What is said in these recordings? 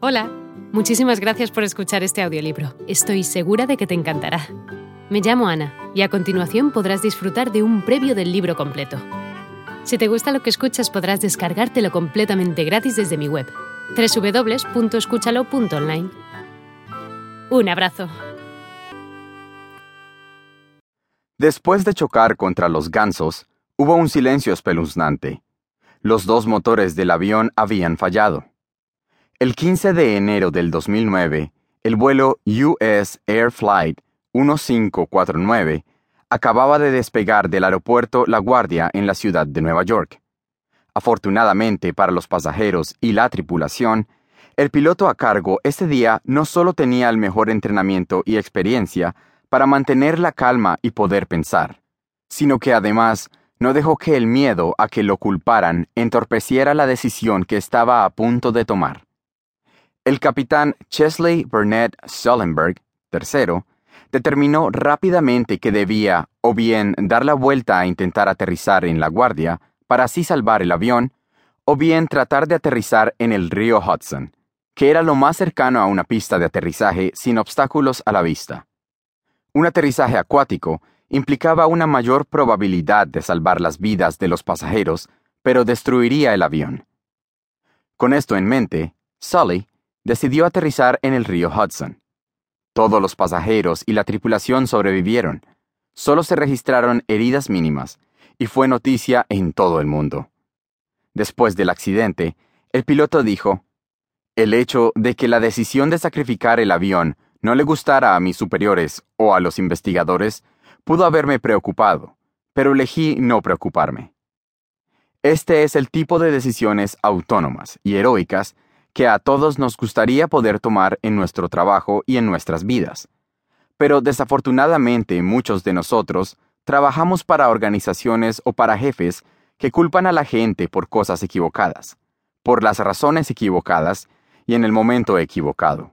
Hola, muchísimas gracias por escuchar este audiolibro. Estoy segura de que te encantará. Me llamo Ana y a continuación podrás disfrutar de un previo del libro completo. Si te gusta lo que escuchas podrás descargártelo completamente gratis desde mi web, www.escúchalo.online. Un abrazo. Después de chocar contra los gansos, hubo un silencio espeluznante. Los dos motores del avión habían fallado. El 15 de enero del 2009, el vuelo US Air Flight 1549 acababa de despegar del aeropuerto La Guardia en la ciudad de Nueva York. Afortunadamente para los pasajeros y la tripulación, el piloto a cargo ese día no solo tenía el mejor entrenamiento y experiencia para mantener la calma y poder pensar, sino que además no dejó que el miedo a que lo culparan entorpeciera la decisión que estaba a punto de tomar. El capitán Chesley Burnett Sullenberg, tercero, determinó rápidamente que debía o bien dar la vuelta a intentar aterrizar en La Guardia para así salvar el avión, o bien tratar de aterrizar en el río Hudson, que era lo más cercano a una pista de aterrizaje sin obstáculos a la vista. Un aterrizaje acuático implicaba una mayor probabilidad de salvar las vidas de los pasajeros, pero destruiría el avión. Con esto en mente, Sully decidió aterrizar en el río Hudson. Todos los pasajeros y la tripulación sobrevivieron. Solo se registraron heridas mínimas, y fue noticia en todo el mundo. Después del accidente, el piloto dijo, El hecho de que la decisión de sacrificar el avión no le gustara a mis superiores o a los investigadores pudo haberme preocupado, pero elegí no preocuparme. Este es el tipo de decisiones autónomas y heroicas que a todos nos gustaría poder tomar en nuestro trabajo y en nuestras vidas. Pero desafortunadamente muchos de nosotros trabajamos para organizaciones o para jefes que culpan a la gente por cosas equivocadas, por las razones equivocadas y en el momento equivocado.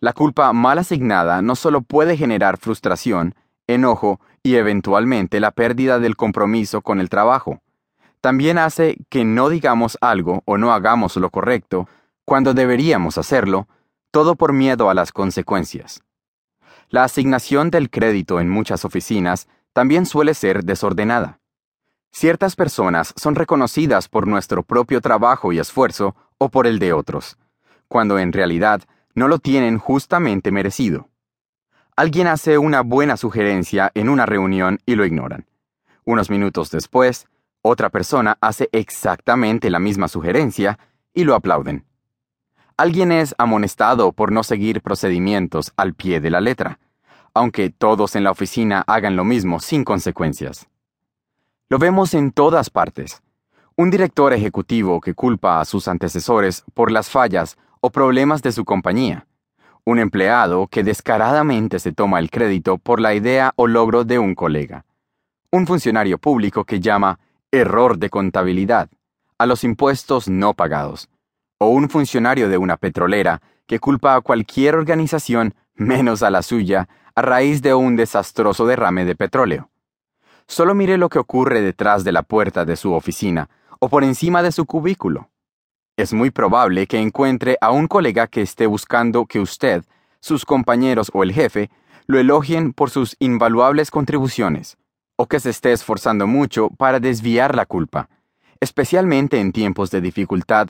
La culpa mal asignada no solo puede generar frustración, enojo y eventualmente la pérdida del compromiso con el trabajo, también hace que no digamos algo o no hagamos lo correcto cuando deberíamos hacerlo, todo por miedo a las consecuencias. La asignación del crédito en muchas oficinas también suele ser desordenada. Ciertas personas son reconocidas por nuestro propio trabajo y esfuerzo o por el de otros, cuando en realidad no lo tienen justamente merecido. Alguien hace una buena sugerencia en una reunión y lo ignoran. Unos minutos después, otra persona hace exactamente la misma sugerencia y lo aplauden. Alguien es amonestado por no seguir procedimientos al pie de la letra, aunque todos en la oficina hagan lo mismo sin consecuencias. Lo vemos en todas partes. Un director ejecutivo que culpa a sus antecesores por las fallas o problemas de su compañía. Un empleado que descaradamente se toma el crédito por la idea o logro de un colega. Un funcionario público que llama error de contabilidad a los impuestos no pagados o un funcionario de una petrolera que culpa a cualquier organización menos a la suya a raíz de un desastroso derrame de petróleo. Solo mire lo que ocurre detrás de la puerta de su oficina o por encima de su cubículo. Es muy probable que encuentre a un colega que esté buscando que usted, sus compañeros o el jefe lo elogien por sus invaluables contribuciones, o que se esté esforzando mucho para desviar la culpa, especialmente en tiempos de dificultad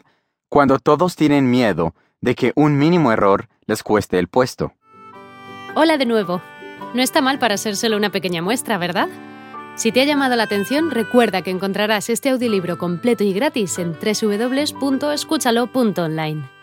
cuando todos tienen miedo de que un mínimo error les cueste el puesto. Hola de nuevo. No está mal para ser solo una pequeña muestra, ¿verdad? Si te ha llamado la atención, recuerda que encontrarás este audiolibro completo y gratis en www.escúchalo.online.